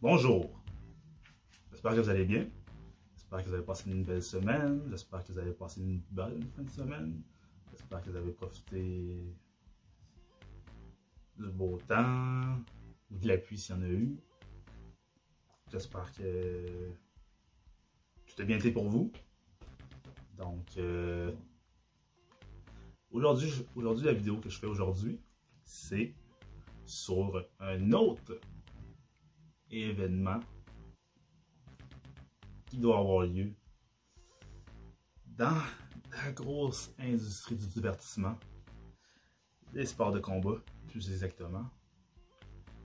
Bonjour. J'espère que vous allez bien. J'espère que vous avez passé une belle semaine. J'espère que vous avez passé une bonne fin de semaine. J'espère que vous avez profité du beau temps, de la pluie s'il y en a eu. J'espère que tout a bien été pour vous. Donc, euh, aujourd'hui, aujourd'hui, la vidéo que je fais aujourd'hui, c'est sur un autre événement qui doit avoir lieu dans la grosse industrie du divertissement, les sports de combat, plus exactement.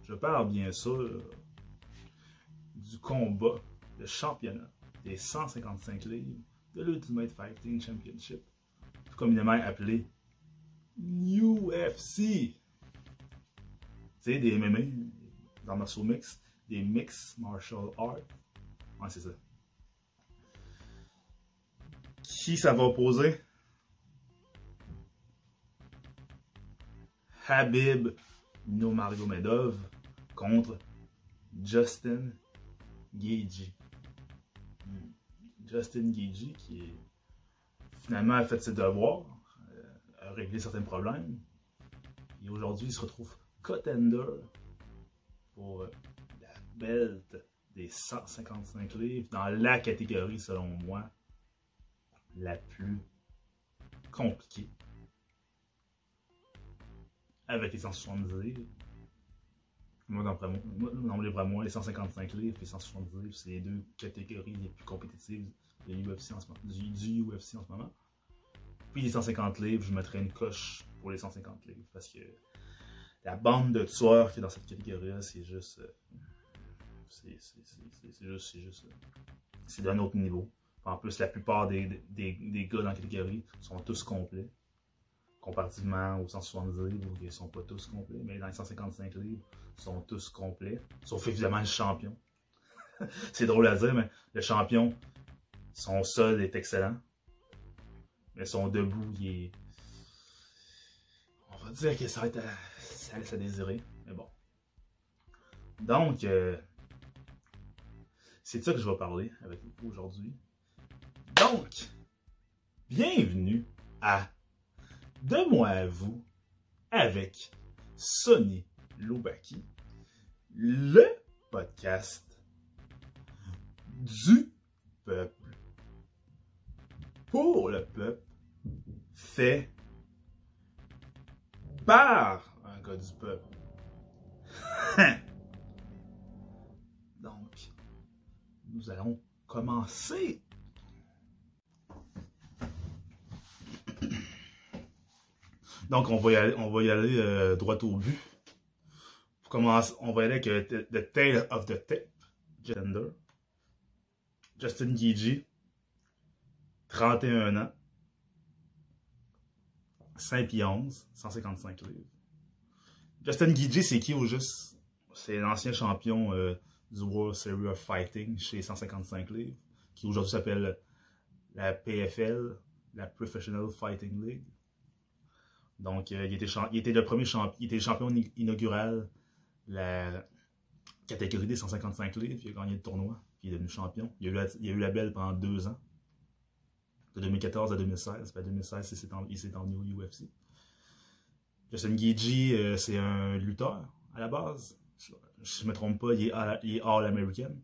Je parle bien sûr du combat, de championnat des 155 livres de l'Ultimate Fighting Championship, communément appelé UFC. Tu sais, des MMA, dans martial mix, des mix martial arts. Ouais, c'est ça. Qui ça va opposer? Habib Nurmagomedov contre Justin Gaethje. Justin Gaethje qui finalement a fait ses devoirs, euh, a réglé certains problèmes. Et aujourd'hui, il se retrouve contender pour euh, belt des 155 livres dans la catégorie, selon moi, la plus compliquée. Avec les 170 livres. Moi, livre à moi, les 155 livres et les 170 livres, c'est les deux catégories les plus compétitives du, UFC en ce moment. Puis les 150 livres, je mettrais une coche pour les 150 livres parce que la bande de tueurs qui est dans cette catégorie-là, c'est juste. Euh, c'est juste. Juste. C'est d'un autre niveau. En plus, la plupart des, des, des, gars dans la catégorie sont tous complets. Comparativement aux 170 livres, ils ne sont pas tous complets. Mais dans les 155 livres, ils sont tous complets. Sauf évidemment le champion. c'est drôle à dire, mais le champion, son sol est excellent. Mais son debout, il est. On va dire que ça va être. Ça laisse à désirer. Mais bon. Donc, euh, c'est de ça que je vais parler avec vous aujourd'hui. Donc, bienvenue à De moi à vous avec Sonny Loubaki, le podcast du peuple pour le peuple fait par un gars du peuple. nous allons commencer. Donc, on va y aller, euh, droit au but. On va y aller avec euh, The Tale of the Tape, Gender. Justin Gigi, 31 ans, 5 pieds 11, 155 livres. Justin Gigi, c'est qui au juste? C'est l'ancien champion euh, du World Series of Fighting chez 155 livres, qui aujourd'hui s'appelle la PFL, la Professional Fighting League. Donc, euh, il, était le premier champion, il était champion inaugural de la catégorie des 155 livres. Il a gagné le tournoi, puis il est devenu champion. Il a eu la, il a eu la belle pendant deux ans de 2014 à 2016. Ben 2016, il s'est emmené au UFC. Justin Gagey, euh, c'est un lutteur à la base. Je ne me trompe pas, il est All-American.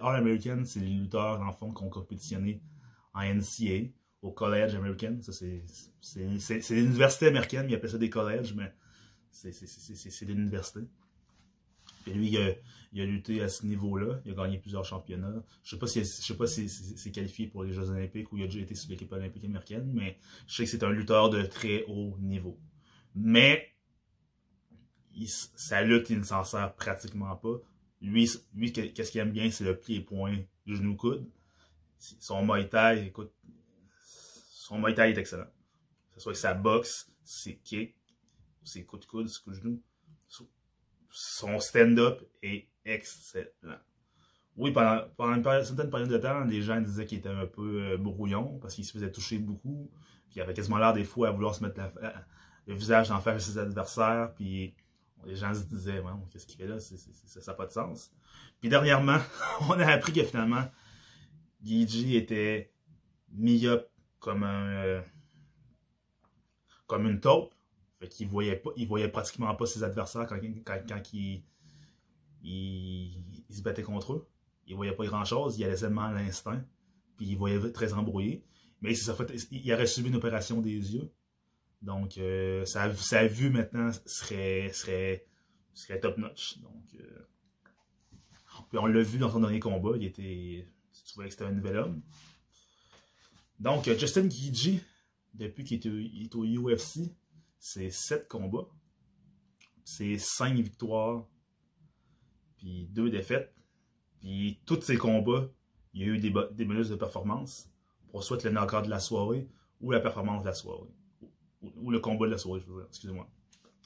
All-American, c'est les lutteurs, dans le fond, qui ont compétitionné en NCA, au College American. C'est l'université américaine, il appelle ça des collèges, mais c'est l'université. Et lui, il a, lutté à ce niveau-là. Il a gagné plusieurs championnats. Je ne sais pas si c'est qualifié pour les Jeux Olympiques ou il a déjà été sur l'équipe olympique américaine, mais je sais que c'est un lutteur de très haut niveau. Mais sa lutte, il ne s'en sert pratiquement pas. Lui, lui qu'est-ce qu'il aime bien, c'est le pied-point, genou-coude. Son Muay Thai, écoute, son Muay Thai est excellent. Que ce soit sa boxe, ses kicks, ses coups de coude, ses coups de genou son stand-up est excellent. Oui, pendant, pendant une, certaine période de temps, les gens disaient qu'il était un peu euh, brouillon parce qu'il se faisait toucher beaucoup. Puis il avait quasiment l'air des fois à vouloir se mettre le visage en face de ses adversaires. Puis Les gens se disaient, qu'est-ce qu'il fait là? ça n'a pas de sens. Puis dernièrement, on a appris que finalement, Gigi était myope comme un euh, comme une taupe. Fait qu'il voyait pas, il voyait pratiquement pas ses adversaires quand, il, il, se battait contre eux. Il voyait pas grand chose, il allait seulement à l'instinct. Puis il voyait très embrouillé. Mais ça fait, il aurait subi une opération des yeux. Donc euh, sa, vue maintenant serait, serait, serait top notch. Donc euh, puis on l'a vu dans son dernier combat, il était. Tu voyais que c'était un nouvel homme. Donc, euh, Justin Gigi, depuis qu'il est, au UFC, c'est 7 combats. C'est 5 victoires, puis 2 défaites. Puis tous ces combats, il y a eu des, bonus de performance pour soit le knockout de la soirée ou la performance de la soirée. Ou, le combat de la soirée, je veux dire, excusez-moi.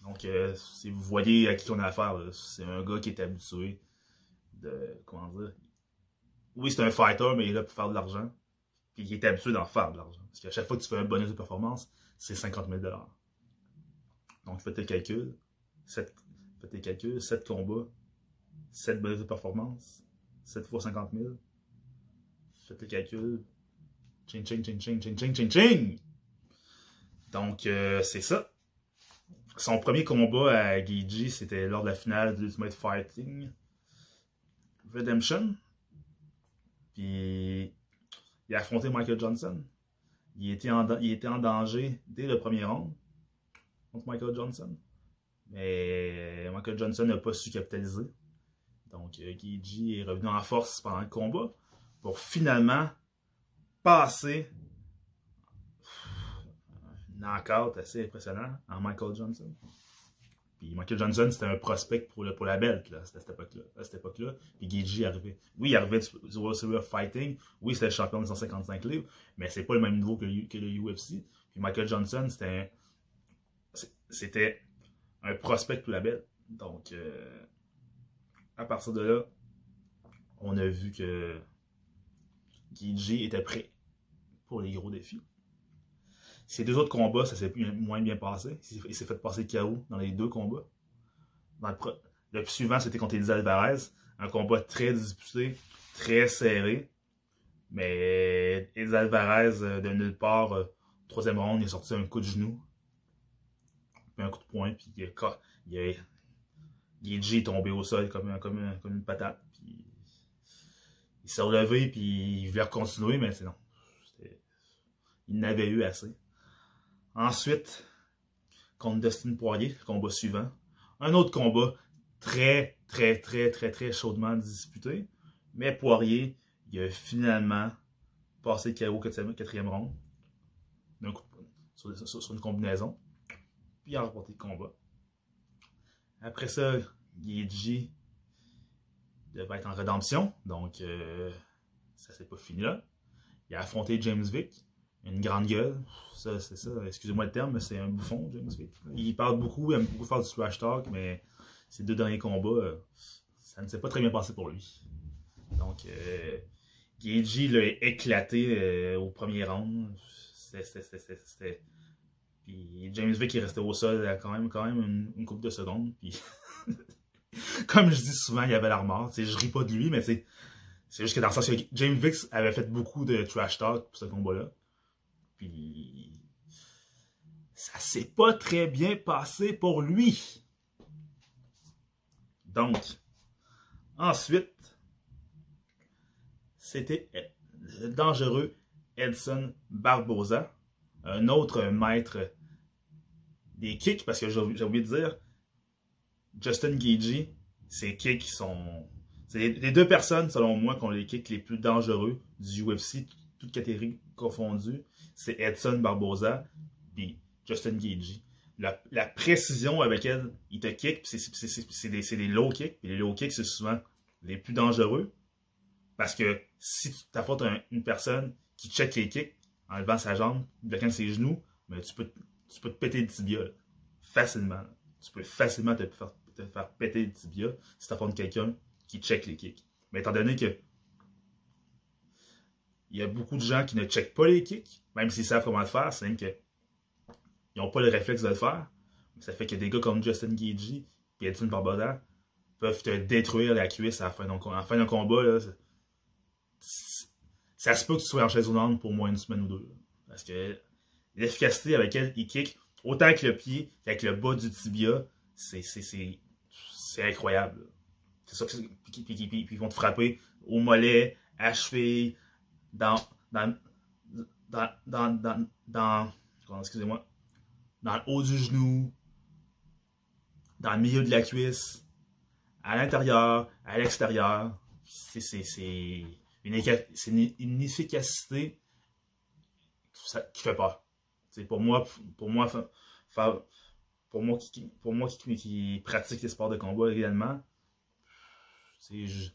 Donc, euh, si vous voyez à qui on a affaire, c'est un gars qui est habitué de. Comment dire Oui, c'est un fighter, mais il est là pour faire de l'argent. Puis il est habitué d'en faire de l'argent. Parce qu'à chaque fois que tu fais un bonus de performance, c'est 50 000 Donc faites tes calculs. 7, faites tes calculs. 7 combats. 7 bonus de performance. 7 fois 50 000. Faites tes calculs. Ching, ching, ching, ching, ching, ching, ching, ching. Donc, euh, c'est ça. Son premier combat à Gigi, c'était lors de la finale de Ultimate Fighting Redemption. Puis, il a affronté Michael Johnson. Il était en, danger dès le premier round contre Michael Johnson. Mais Michael Johnson n'a pas su capitaliser. Donc, euh, Gigi est revenu en force pendant le combat pour finalement passer knockout assez impressionnant en Michael Johnson. Puis Michael Johnson, c'était un prospect pour, le, pour la belt là, à cette époque-là. À cette époque-là. Puis Gigi arrivait. Oui, il arrivait du World Series of Fighting. Oui, c'était le champion de 155 livres. Mais c'est pas le même niveau que le, que le UFC. Puis Michael Johnson, c'était c'était un prospect pour la belt. Donc, euh, à partir de là, on a vu que Gigi était prêt pour les gros défis. Ces deux autres combats, ça s'est moins bien passé. Il s'est fait passer KO dans les deux combats. le, suivant, c'était contre Eddie Alvarez. Un combat très disputé, très serré. Mais Eddie Alvarez, euh, de nulle part, euh, troisième round, il a sorti un coup de genou. Un coup de poing, puis il a, il est tombé au sol comme, comme, une patate. Puis il s'est relevé, puis il voulait continuer, mais c'est non. Il n'avait eu assez. Ensuite, contre Dustin Poirier, combat suivant. Un autre combat très, très, très, très, très chaudement disputé. Mais Poirier, il a finalement passé KO quatrième, round. sur, une combinaison. Puis il a remporté le combat. Après ça, Gigi devait être en rédemption. Donc, euh, ça s'est pas fini là. Il a affronté James Vick une grande gueule. Ça, c'est ça. Excusez-moi le terme, mais c'est un bouffon, James Vick. Il parle beaucoup, il aime beaucoup faire du trash talk, mais ces deux derniers combats, euh, ça ne s'est pas très bien passé pour lui. Donc, euh, l'a éclaté euh, au premier round. C'était. Puis James Vick est resté au sol quand même, quand même une, une couple de secondes. Puis, comme je dis souvent, il y avait l'armor. Je ris pas de lui, mais c'est juste que dans le sens que James Vick avait fait beaucoup de trash talk pour ce combat-là. Ça s'est pas très bien passé pour lui. Donc, ensuite, c'était le dangereux Edson Barbosa, un autre maître des kicks, parce que j'ai oublié de dire, Justin Gagey, ses kicks sont. C'est les deux personnes, selon moi, qui ont les kicks les plus dangereux du UFC, toutes catégories confondues c'est Edson Barboza puis Justin Gagey. La, précision avec elle, il te kick, c'est des, low kicks, puis les low kicks, c'est souvent les plus dangereux. Parce que si tu t'affrontes une personne qui check les kicks en levant sa jambe, bloquant ses genoux, mais tu, peux, tu peux te péter le tibia facilement. Tu peux facilement te faire, te faire péter le tibia si tu affrontes quelqu'un qui check les kicks. Mais étant donné que il y a beaucoup de gens qui ne checkent pas les kicks, même s'ils savent comment le faire, c'est même qu'ils n'ont pas le réflexe de le faire. Ça fait que des gars comme Justin Gagey puis Edson Barbosa peuvent te détruire la cuisse à la fin d'un combat. Là, ça se peut que tu sois en chaise roulante pour moins une semaine ou deux. Parce que l'efficacité avec laquelle il kick, autant avec le pied qu'avec le bas du tibia, c'est incroyable. C'est ça puis, puis, ils vont te frapper au mollet, à cheville, dans, dans, dans, dans, dans, excusez-moi, dans le haut du genou, dans le milieu de la cuisse, à l'intérieur, à l'extérieur. C'est une, une, efficacité qui fait peur. pour moi, pour moi, pour moi qui, pour moi qui, pratique les sports de combat également, je,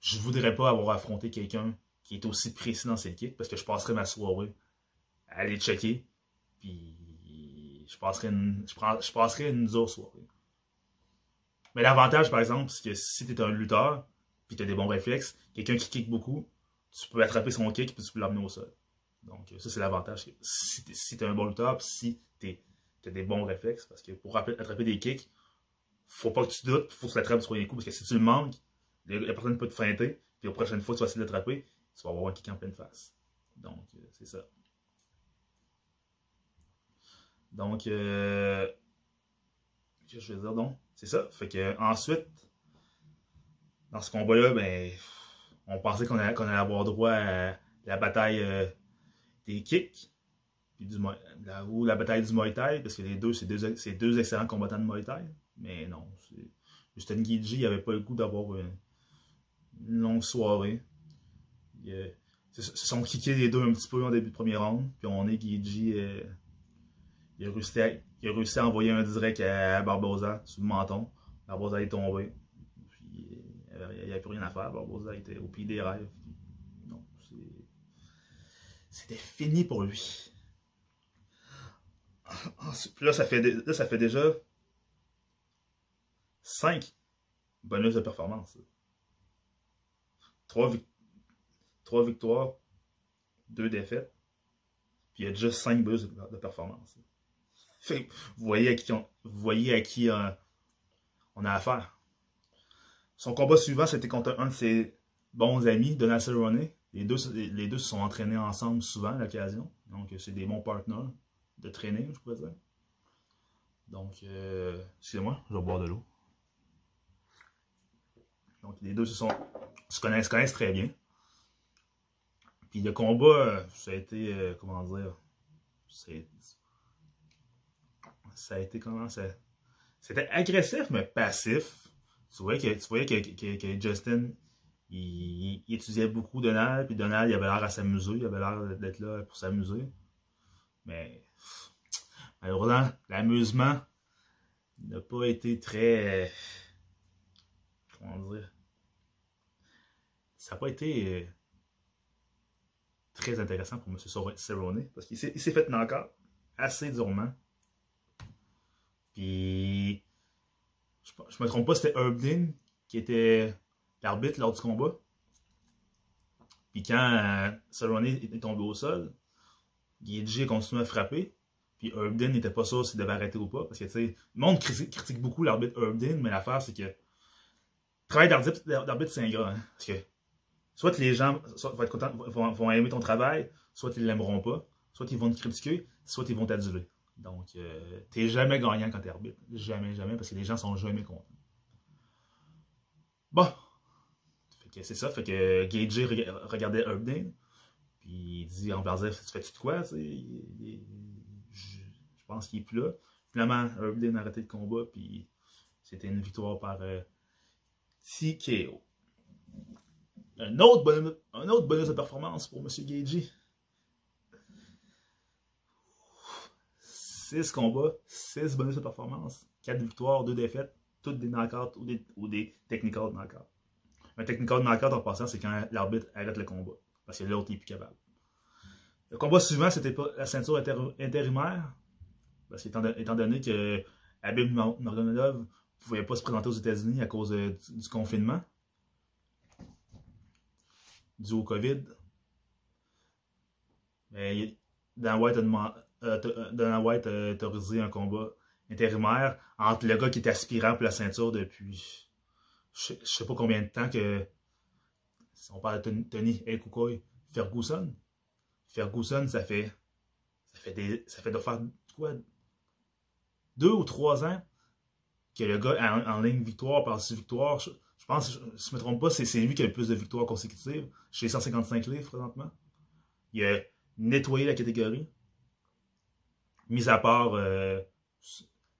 je voudrais pas avoir affronté quelqu'un qui est aussi précis dans ses kicks parce que je passerais ma soirée à aller checker, puis je passerais une, je, passerais une soirée. Mais l'avantage, par exemple, c'est que si tu es un lutteur, puis tu as des bons réflexes, quelqu'un qui kick beaucoup, tu peux attraper son kick, puis tu peux l'amener au sol. Donc, ça, c'est l'avantage. Si tu es, un bon lutteur, puis si tu as des bons réflexes, parce que pour attraper des kicks, faut pas que tu doutes, faut que tu l'attrapes sur les coups, parce que si tu le manques, la personne peut te feinter, puis la prochaine fois tu vas essayer de l'attraper, tu vas avoir un kick en pleine face. Donc, euh, c'est ça. Donc, euh, qu'est-ce que je vais dire donc? C'est ça. Fait que ensuite, dans ce combat-là, ben, on pensait qu'on allait, avoir droit à la bataille euh, des kicks, ou la bataille du Muay Thai, parce que les deux, c'est deux, excellents combattants de Muay Thai. Mais non, Justin Gigi il avait pas le goût d'avoir une, longue soirée. Ils se sont kickés les deux un petit peu en début de premier round, puis on est Gigi. Euh, il, a réussi à, il a réussi à envoyer un direct à Barbosa sur le menton. Barbosa est tombé. Puis euh, il n'y avait plus rien à faire. Barbosa était au pied des rêves. Non, c'était fini pour lui. Puis là, ça fait, là, ça fait déjà 5 bonus de performance. 3, victoires, 2 défaites. Puis il y a déjà 5 bonus de performance vous voyez à qui euh, on a affaire. Son combat suivant, c'était contre un de ses bons amis, Donald Cerrone. Les deux, les deux se sont entraînés ensemble souvent à l'occasion. Donc, c'est des bons partenaires de training, je pourrais dire. Donc, euh, excusez-moi, je vais boire de l'eau. Donc, les deux se, sont, se, connaissent très bien. Puis le combat, ça a été, euh, comment dire, ça a été comment ça? C'était agressif, mais passif. Tu voyais que, tu voyais que, Justin, il, étudiait beaucoup Donald, puis Donald, il avait l'air à s'amuser, il avait l'air d'être là pour s'amuser. Mais, malheureusement, l'amusement n'a pas été très. Comment dire Ça n'a pas été euh, très intéressant pour M. Cerrone, parce qu'il s'est fait encore assez durement. Puis, je, me trompe pas, c'était Herb Dean qui était l'arbitre lors du combat. Puis quand euh, est tombé au sol, Guy a continué à frapper. Puis Herb Dean n'était pas sûr s'il devait arrêter ou pas. Parce que, tu sais, le monde critique, beaucoup l'arbitre Herb Dean, mais l'affaire, c'est que le travail d'arbitre, c'est gars. Hein, parce que soit les gens vont, être contents, vont, aimer ton travail, soit ils l'aimeront pas, soit ils vont te critiquer, soit ils vont t'aduler. Donc, euh, t'es jamais gagnant quand t'es arbitre. Jamais, jamais, parce que les gens sont jamais contents. Bon. c'est ça. Fait que Gage regardait Herbdane. Puis il dit en tu fais-tu de quoi? je, pense qu'il est plus là. Finalement, Herbdane a arrêté le combat. Puis c'était une victoire par euh, TKO. Un autre, bonus, de performance pour M. Gagey. 6 combats, 6 bonus de performance, 4 victoires, 2 défaites, toutes des knockouts ou des, ou des technical knockouts. Un technical knockout en passant, c'est quand l'arbitre arrête le combat. Parce que l'autre est plus capable. Le combat suivant, c'était pas la ceinture intérimaire. Parce qu'étant étant donné que Abib Nurmagomedov ne pouvait pas se présenter aux États-Unis à cause du, du confinement, dû au COVID. Mais Dan White a demandé, euh, euh, White a autorisé un combat intérimaire entre le gars qui est aspirant pour la ceinture depuis je, je sais pas combien de temps que on parle de Tony Ekukoy, Ferguson. Ferguson, ça fait ça fait des ça fait de faire quoi? Deux ou trois ans que le gars en, en ligne victoire par six victoires. Je, pense, je me trompe pas, c'est lui qui a le plus de victoires consécutives chez 155 livres présentement. Il a nettoyé la catégorie. Mis à part euh,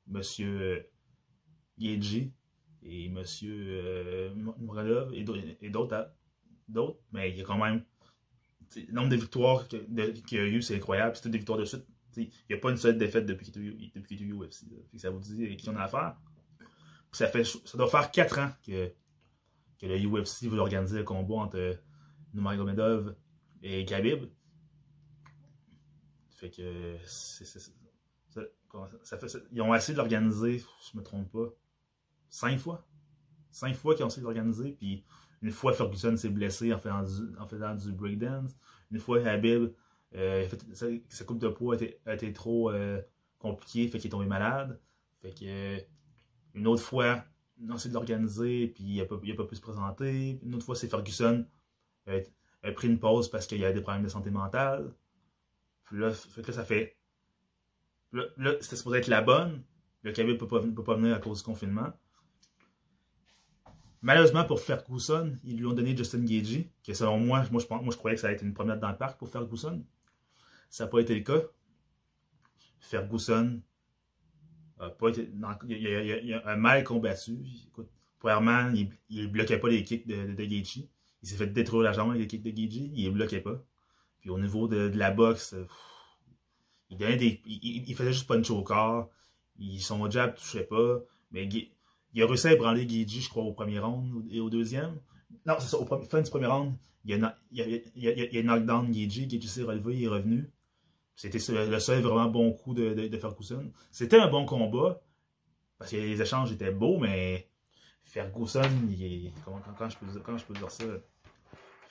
Monsieur euh, Yeji et Monsieur euh, Moradov et d'autres, d'autres, mais il y a quand même le nombre de victoires qu'il a eu, c'est incroyable. C'est toutes des victoires de suite. Il n'y a pas une seule défaite depuis qu'il est UFC. Ça vous dit qui on a affaire. Ça, fait, ça doit faire 4 ans que que le UFC veut organiser le combat entre Nurmagomedov et Khabib. Fait que ils ont essayé de l'organiser, je me trompe pas, cinq fois. Cinq fois qu'ils ont essayé de l'organiser, puis une fois Ferguson s'est blessé en faisant du, breakdance. Une fois Khabib, euh, sa, coupe de poids a été, trop euh, compliquée, fait qu'il est tombé malade. Fait que une autre fois, on essaie de l'organiser, puis il n'a pas, pas, pu se présenter. Une autre fois, c'est Ferguson a, a, pris une pause parce qu'il y a des problèmes de santé mentale. Puis là, ça fait. Là, c'était supposé être la bonne. Le Khabib ne peut, peut, pas venir à cause du confinement. Malheureusement pour Ferguson, ils lui ont donné Justin Gagey, qui selon moi, moi je, moi je croyais que ça allait être une promenade dans le parc pour Ferguson. Ça n'a pas été le cas. Ferguson il, y a, un mal combattu. Écoute, premièrement, il, ne bloquait pas les kicks de, de, Il s'est fait détruire la jambe avec les kicks de Gaethje. Il les bloquait pas. Puis au niveau de, la boxe, il, il, faisait juste punch au corps. Il, son jab touchait pas. Mais il a réussi à ébranler Gaethje, je crois, au premier round et au deuxième. Non, c'est ça, au fin du premier round, il il a knockdown Gaethje. Gaethje s'est relevé, il est revenu. C'était le seul vraiment bon coup de, de, Ferguson. C'était un bon combat, parce que les échanges étaient beaux, mais Ferguson, comment, quand, je peux, quand je peux dire ça,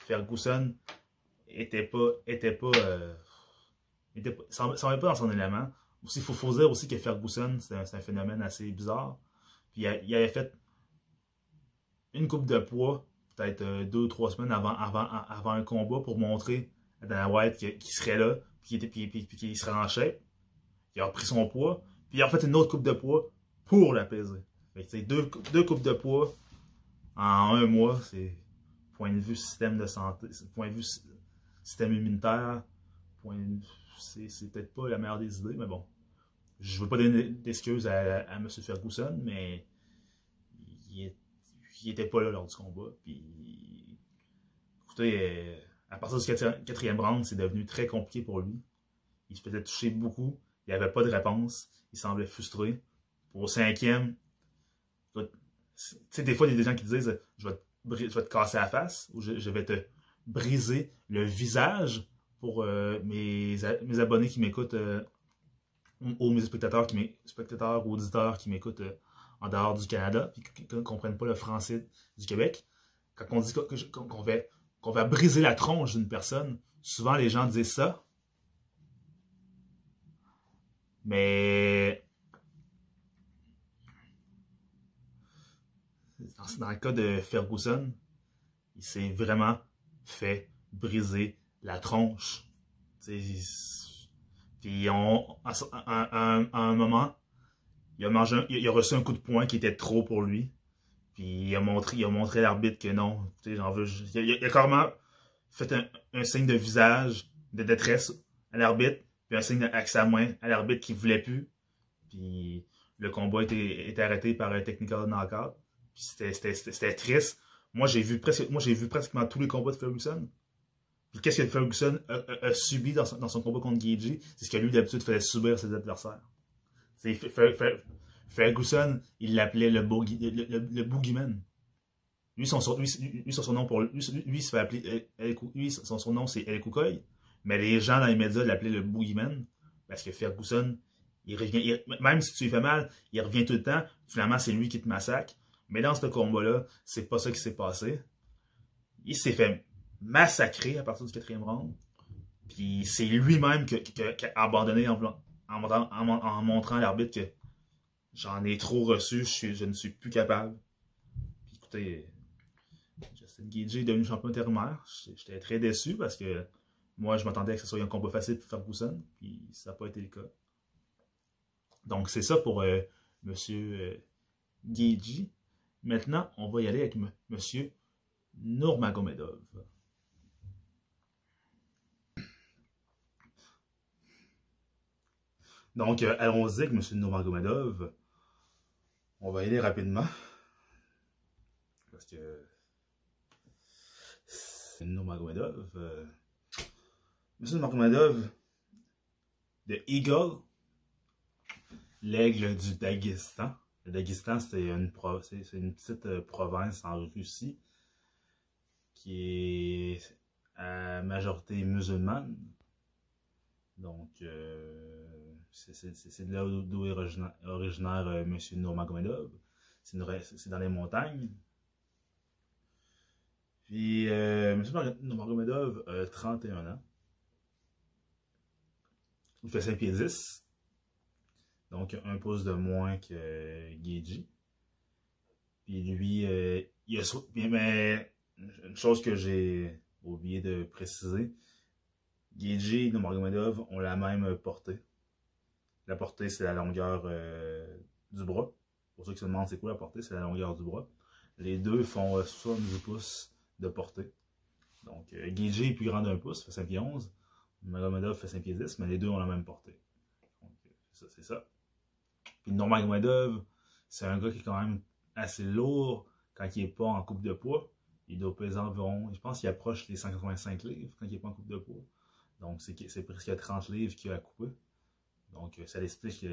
Ferguson était pas, était pas, euh, était pas, s'en pas dans son élément. Aussi, il faut, faut, dire aussi que Ferguson, c'est un, un, phénomène assez bizarre. Puis il, il avait fait une coupe de poids, peut-être euh, deux ou trois semaines avant, avant, avant un combat pour montrer à Dana White qu'il serait là, puis qu'il serait en shape. Il a repris son poids, puis il a fait une autre coupe de poids pour l'apaiser. Deux, deux coupes de poids en un mois, c'est point de vue système de santé, point de vue système immunitaire, point c'est peut-être pas la meilleure des idées, mais bon. Je veux pas donner d'excuses à, M. Ferguson, mais il, il, était pas là lors du combat. Puis, écoutez, euh, à partir du quatrième round, c'est devenu très compliqué pour lui. Il se faisait toucher beaucoup. Il n'y avait pas de réponse. Il semblait frustré. Pour le cinquième, tu sais, des fois, il y a des gens qui disent je vais, te, casser la face ou je, vais te briser le visage pour euh, mes, abonnés qui m'écoutent euh, ou mes spectateurs, qui spectateurs ou auditeurs qui m'écoutent euh, en dehors du Canada et qui ne comprennent pas le français du Québec. Quand on dit qu'on fait qu'on va briser la tronche d'une personne. Souvent, les gens disent ça. Mais dans le cas de Ferguson, il s'est vraiment fait briser la tronche. Puis on, à, un moment, il a, il a reçu un coup de poing qui était trop pour lui. Puis il a montré, il a montré à l'arbitre que non, j'en veux. Il, il, a carrément fait un, signe de visage de détresse à l'arbitre, puis un signe avec sa main à l'arbitre qui voulait plus. Puis le combat était, était arrêté par un technical knockout. Puis c'était triste. Moi j'ai vu vu pratiquement tous les combats de Ferguson. Puis qu'est-ce que Ferguson a, a, a subi dans son, combat contre Gagey? C'est ce que lui d'habitude faisait subir ses adversaires. C'est Ferguson, il l'appelait le, le, le. Lui, son, lui, lui, son nom pour lui, lui, se fait c'est El Koukoy, mais les gens dans les médias l'appelaient le boogeyman parce que Ferguson, il revient, même si tu lui fais mal, il revient tout le temps. Finalement, c'est lui qui te massacre. Mais dans ce combat-là, c'est pas ça qui s'est passé. Il s'est fait massacrer à partir du quatrième round. Puis c'est lui-même qui, a abandonné en, en, en, en montrant l'arbitre que J'en ai trop reçu, je, ne suis plus capable. Puis écoutez, Justin Gage est devenu champion intérimaire. J'étais très déçu parce que moi, je m'attendais à que ce soit un combat facile pour Ferguson, puis ça n'a pas été le cas. Donc, c'est ça pour euh, M. Euh, Maintenant, on va y aller avec M. Nurmagomedov. Donc, euh, allons-y avec M. Nurmagomedov. On va y aller rapidement. Parce que c'est Nurmagomedov. Euh, M. Nurmagomedov de Eagle, l'aigle du Daghestan. Le Daghestan, c'est une, une, petite euh, province en Russie qui est à majorité musulmane. Donc, euh, c'est de là d'où est originaire, euh, M. Nurmagomedov. C'est dans les montagnes. Puis, euh, M. Nurmagomedov a 31 ans. Il fait 5 pieds 10. Donc, un pouce de moins que Geji. Puis lui, euh, il a... Mais, une chose que j'ai oublié de préciser, Geji et Nurmagomedov ont la même portée. La portée, c'est la longueur euh, du bras. Pour ceux qui se demandent c'est quoi la portée, c'est la longueur du bras. Les deux font euh, 70 pouces de portée. Donc, euh, est plus grand d'un pouce, fait 5 pieds 11. Magomedov fait 5 pieds 10, mais les deux ont la même portée. Donc, euh, ça, c'est ça. Puis Magomedov, c'est un gars qui est quand même assez lourd quand il n'est pas en coupe de poids. Il doit peser environ, je pense qu'il approche les 185 livres quand il n'est pas en coupe de poids. Donc, c'est presque 30 livres qu'il a à couper. Donc, euh, ça explique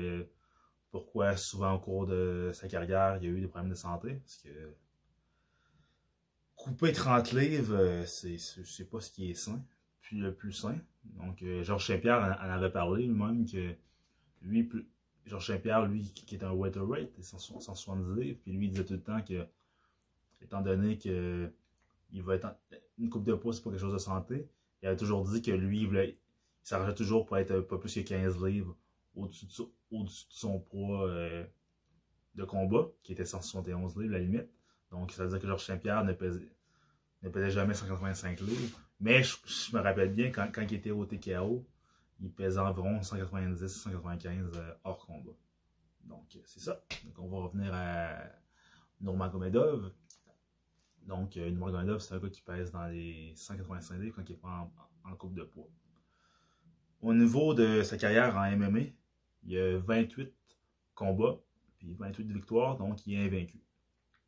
pourquoi souvent au cours de sa carrière, il y a eu des problèmes de santé. Parce que couper 30 livres, euh, c'est pas ce qui est sain, puis le plus sain. Donc, euh, Georges Saint-Pierre en, avait parlé lui-même que lui, Georges Saint-Pierre, lui, qui est un welterweight, 170 livres, puis lui, il disait tout le temps que, étant donné que il va être une coupe de poids, c'est pas quelque chose de santé, il avait toujours dit que lui, il, voulait, il s'arrangeait toujours pour être pas plus que 15 livres au-dessus de, son poids euh, de combat, qui était 171 livres, la limite. Donc, ça veut dire que Georges Saint-Pierre ne pesait, ne jamais 185 livres. Mais je, me rappelle bien, quand, il était au TKO, il pesait environ 190-195 euh, hors combat. Donc, euh, c'est ça. Donc, on va revenir à Nurmagomedov. Donc, euh, Nurmagomedov, c'est un gars qui pèse dans les 185 livres quand il n'est pas en, en coupe de poids. Au niveau de sa carrière en MMA, il a 28 combats, puis 28 victoires, donc il est invaincu.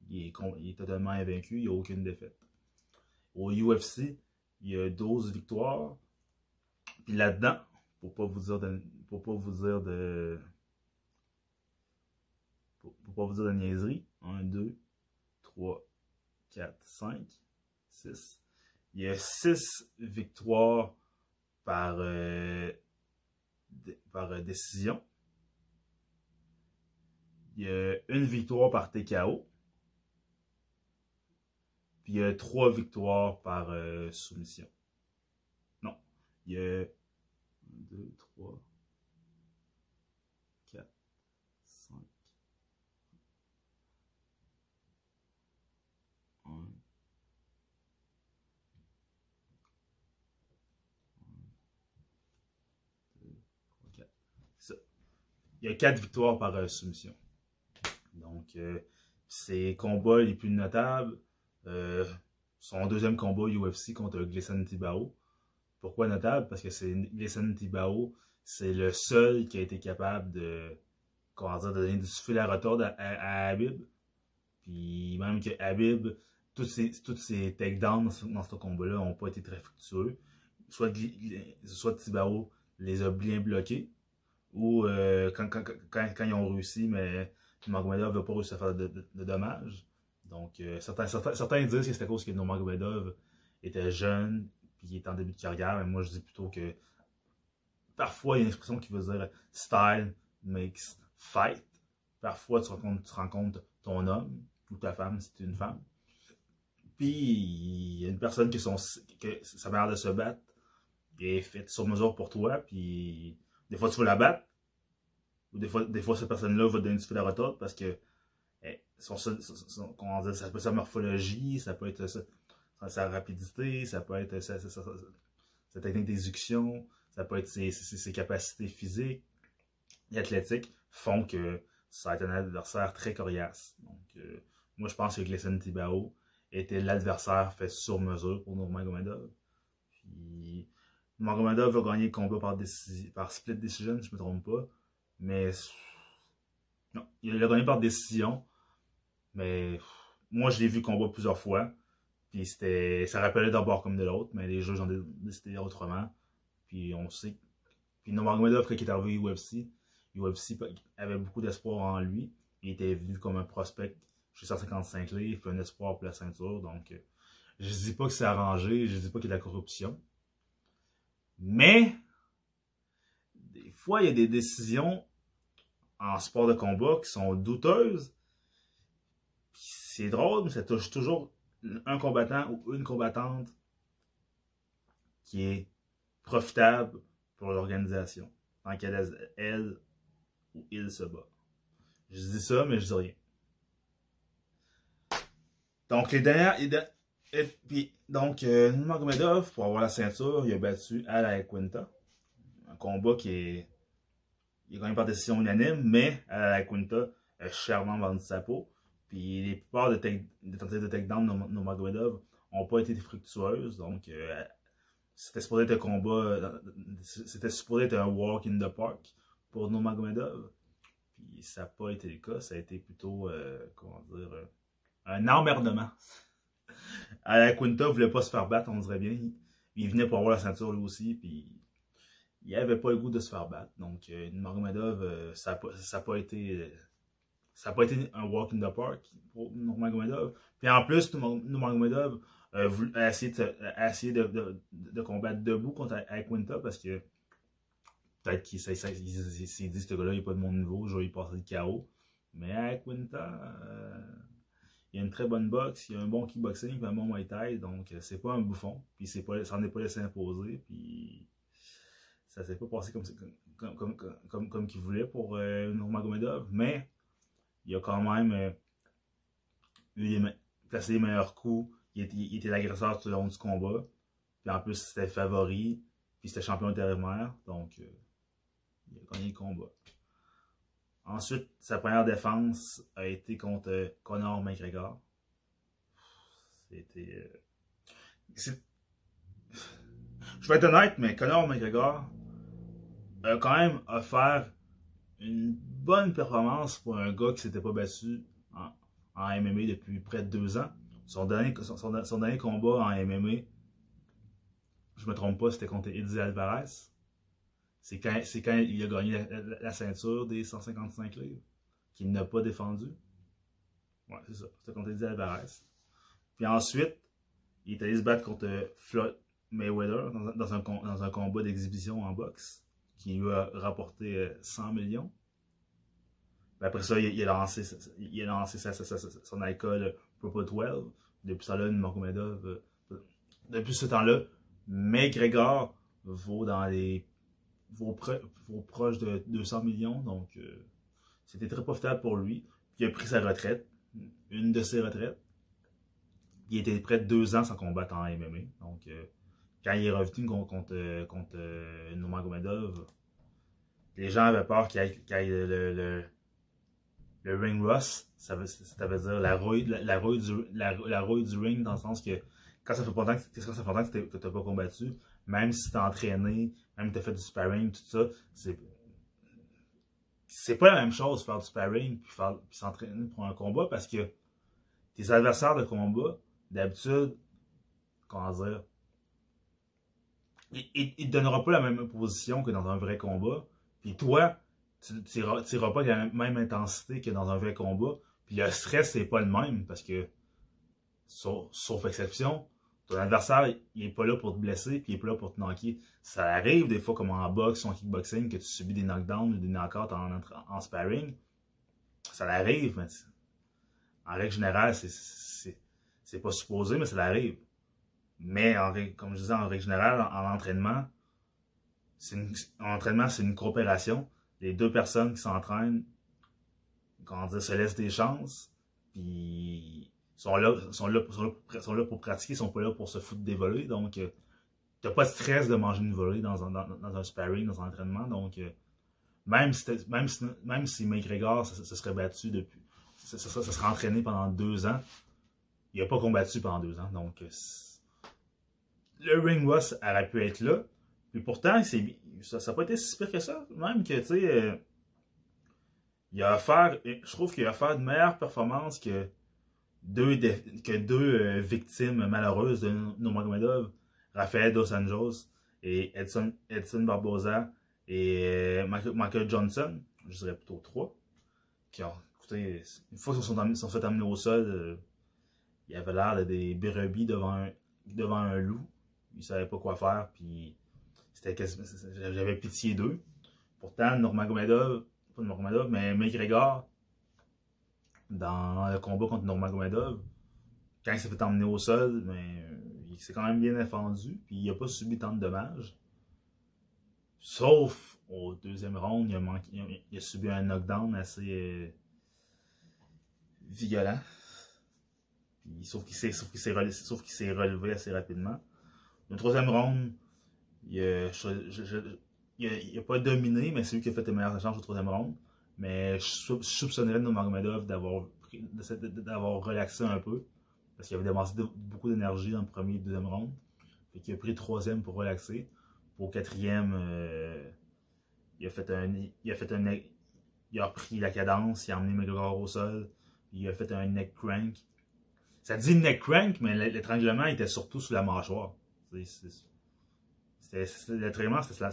Il est, totalement invaincu, il n'y a aucune défaite. Au UFC, il a 12 victoires. Puis là-dedans, pour pas vous dire de, pour pas vous dire de pour, pas vous dire de niaiserie, 1, 2, 3, 4, 5, 6. Il y a 6 victoires par, euh, par euh, décision. Il y a une victoire par TKO. Puis il y a trois victoires par euh, soumission. Non. Il y a 1, 2, 3, 4, 5. 1. 2, 3, 4. Ça. Il y a quatre victoires par euh, soumission. Donc, euh, ces combats les plus notables, euh, son deuxième combat UFC contre Gleison Tibao. Pourquoi notable? Parce que c'est Tibao, c'est le seul qui a été capable de, comment dire, de donner du fil à retordre à, Habib. Puis même que Habib, tous ses, toutes ses takedowns dans ce, combat-là n'ont pas été très fructueux. Soit, soit Tibao les a bien bloqués, ou euh, quand, quand, quand, ils ont réussi, mais Magomedov n'a pas réussi à faire de dommages. Donc, euh, certains, certains, disent que c'est à cause que Nurmagomedov était jeune, puis qu'il était en début de carrière, mais moi je dis plutôt que parfois il y a une expression qui veut dire style makes fight. Parfois tu rencontres, ton homme ou ta femme si tu es une femme. Puis il y a une personne qui son, sa de se battre est faite sur mesure pour toi, puis des fois tu veux la battre, Ou des fois, des fois cette personne-là va donner du fil à retordre parce que eh, son, son, ça peut être sa morphologie, ça peut être sa, rapidité, ça peut être sa, sa technique d'exécution, ça peut être ses, ses, capacités physiques et athlétiques font que ça va être un adversaire très coriace. Donc, euh, moi, je pense que Gleason Tibao était l'adversaire fait sur mesure pour Nurmagomedov. Puis, Nurmagomedov va gagner le combat par, par split decision, si je ne me trompe pas. Mais, non, il a gagné par décision. Mais, moi, je l'ai vu combat plusieurs fois. Puis, c'était, ça rappelait d'abord comme de l'autre, mais les juges ont décidé autrement. Puis, on sait. Puis, Nurmagomedov, quand il est arrivé UFC, UFC avait beaucoup d'espoir en lui. Il était vu comme un prospect chez 155 livres, un espoir pour la ceinture. Donc, euh, je dis pas que c'est arrangé, je dis pas qu'il y a de la corruption. Mais, des fois, il y a des décisions en sport de combat qui sont douteuses. C'est drôle, mais ça touche toujours un combattant ou une combattante qui est profitable pour l'organisation. Tant qu'elle, elle, où il se bat. Je dis ça, mais je dis rien. Donc, les dernières. Et puis, donc, euh, Nurmagomedov, pour avoir la ceinture, il a battu Al Quinta. Un combat qui est. Il a gagné par décision unanime, mais Al Quinta a chèrement vendu sa peau. Puis, les plupart des, tentatives de takedown de Nurmagomedov n'ont pas été fructueuses. Donc, euh, c'était supposé être un combat. C'était supposé être un walk in the park pour Nomagomedov. Puis ça n'a pas été le cas, ça a été plutôt, euh, comment dire, euh, un emmerdement. À Quinta, voulait pas se faire battre, on dirait bien. Il, venait pour avoir la ceinture lui aussi, puis il n'avait pas le goût de se faire battre. Donc, euh, euh ça n'a pas, été. ça n'a pas été un walk in the park pour Nurmagomedov. Puis en plus, Nurmagomedov a essayé, de, a essayé de, combattre debout contre Quinta parce que Peut-être qu'il s'est dit, ce gars-là, il n'est pas de mon niveau, je vais lui passer le chaos. Mais à Quinta, euh, il a une très bonne boxe, il a un bon kickboxing, a un bon Muay Thai, donc euh, c'est pas un bouffon. Puis c'est pas, est pas laissé imposer, puis ça s'est pas passé comme, comme, comme, comme, comme qu'il voulait pour euh, Nurmagomedov, mais il a quand même euh, eu placé les meilleurs coups, il était, l'agresseur tout le long du combat, puis en plus c'était favori, puis c'était champion intérimaire, donc il a gagné le combat. Ensuite, sa première défense a été contre Conor McGregor. C'était. Euh, je vais être honnête, mais Conor McGregor a quand même offert une bonne performance pour un gars qui s'était pas battu en, MMA depuis près de deux ans. Son dernier, son, dernier combat en MMA, je me trompe pas, c'était contre Eddie Alvarez. C'est quand, il a gagné la, ceinture des 155 livres qu'il n'a pas défendu. Ouais, c'est ça. C'était contre Eddie Alvarez. Puis ensuite, il est allé se battre contre Floyd Mayweather dans, un, dans un combat d'exhibition en boxe qui lui a rapporté 100 euh, millions. Après ça, il, a lancé, son alcool Purple 12. Depuis ça, là, Nurmagomedov, euh, depuis ce temps-là, McGregor vaut dans les vaut, proche de 200 millions. Donc, euh, c'était très profitable pour lui. il a pris sa retraite, une de ses retraites. Il était près de deux ans sans combattre en MMA. Donc, euh, quand il est revenu contre, contre, contre euh, Nurmagomedov, les gens avaient peur qu'il y ait, le, le, le, ring rust. Ça veut, ça veut dire la rouille, la, du, la, du ring, dans le sens que quand ça fait pas longtemps que, ça fait que tu n'as pas combattu, même si tu entraîné, même si tu as fait du sparring, tout ça, c'est. C'est pas la même chose faire du sparring puis, s'entraîner pour un combat parce que tes adversaires de combat, d'habitude, comment dire, il, ne te donnera pas la même position que dans un vrai combat. Puis toi, tu n'iras pas avec la même intensité que dans un vrai combat. Puis le stress, c'est pas le même parce que, sauf exception, ton adversaire, il est pas là pour te blesser, puis il est pas là pour te knocker. Ça arrive des fois, comme en boxe ou en kickboxing, que tu subis des knockdowns ou des knockouts en, en, sparring. Ça arrive, mais en règle générale, c'est pas supposé, mais ça arrive. Mais en, comme je disais, en règle générale, en, entraînement, en entraînement, c'est une coopération. les deux personnes qui s'entraînent, comment dire, se laissent des chances, puis sont là, sont là, sont là, pour, sont là pour pratiquer, sont pas là pour se foutre des volets, donc euh, t'as pas de stress de manger une volée dans un, dans, un sparring, dans un entraînement, donc euh, même si, même même si McGregor se, se serait battu depuis, ça, ça serait entraîné pendant deux ans, il a pas combattu pendant deux ans, donc euh, le ring rust aurait pu être là, puis pourtant, ça n'a pas été si pire que ça. Même que, tu sais, euh, il a offert, je trouve qu'il a offert de meilleures performances que deux, que deux euh, victimes malheureuses de Nurmagomedov, Rafael Dos Anjos et Edson, Edson Barboza et euh, Michael Johnson, je dirais plutôt trois, qui ont, écoutez, une fois qu'ils sont, sont fait amener au sol, euh, il avait l'air de des brebis devant un, devant un loup. Ils savaient pas quoi faire, puis j'avais pitié d'eux. Pourtant, Nurmagomedov, pas Nurmagomedov, mais McGregor, dans le combat contre Nurmagomedov, quand il s'est fait emmener au sol, mais, il s'est quand même bien défendu, puis il n'a pas subi tant de dommages. Sauf au deuxième round, il a, subi un knockdown assez euh, violent. Sauf qu'il s'est relevé, relevé assez rapidement. Le troisième round, il n'a pas dominé, mais c'est lui qui a fait les meilleures échanges au troisième round. Mais je, soupçonnerais Nurmagomedov d'avoir d'avoir relaxé un peu. Parce qu'il avait dépensé beaucoup d'énergie dans le premier et deuxième round. Fait qu'il a pris le troisième pour relaxer. Pour le quatrième, euh, il a fait un. Il a fait un. Il a repris la cadence, il a emmené McGregor au sol. Il a fait un neck crank. Ça dit neck crank, mais l'étranglement était surtout sous la mâchoire. C'est L'étranglement, c'était